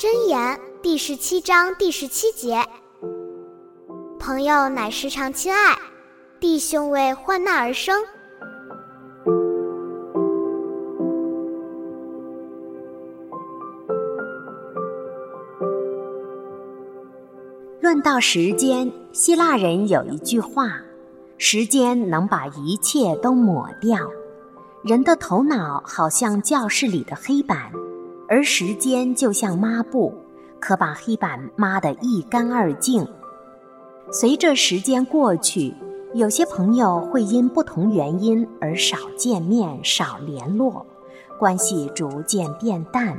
箴言第十七章第十七节：朋友乃时常亲爱，弟兄为患难而生。论到时间，希腊人有一句话：“时间能把一切都抹掉。”人的头脑好像教室里的黑板。而时间就像抹布，可把黑板抹得一干二净。随着时间过去，有些朋友会因不同原因而少见面、少联络，关系逐渐变淡。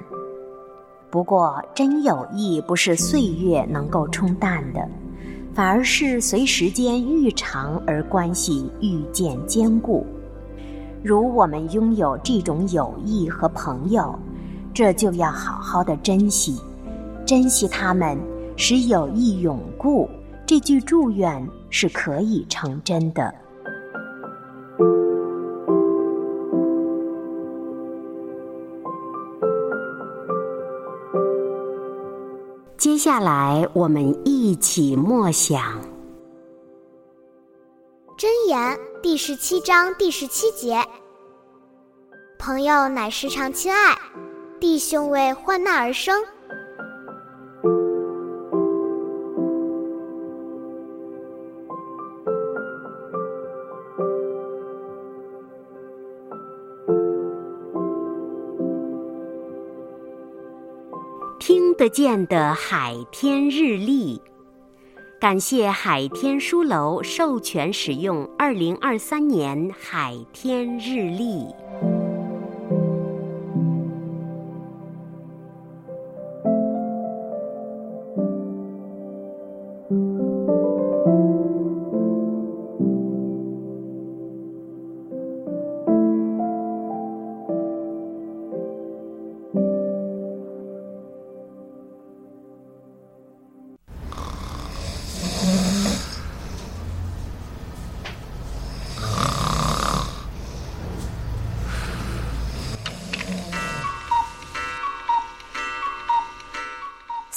不过，真友谊不是岁月能够冲淡的，反而是随时间愈长而关系愈渐坚固。如我们拥有这种友谊和朋友。这就要好好的珍惜，珍惜他们，使友谊永固。这句祝愿是可以成真的。接下来，我们一起默想《箴言》第十七章第十七节：“朋友乃时常亲爱。”弟兄为患难而生，听得见的海天日历，感谢海天书楼授权使用二零二三年海天日历。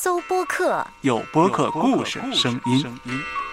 搜播客，有播客故事声音。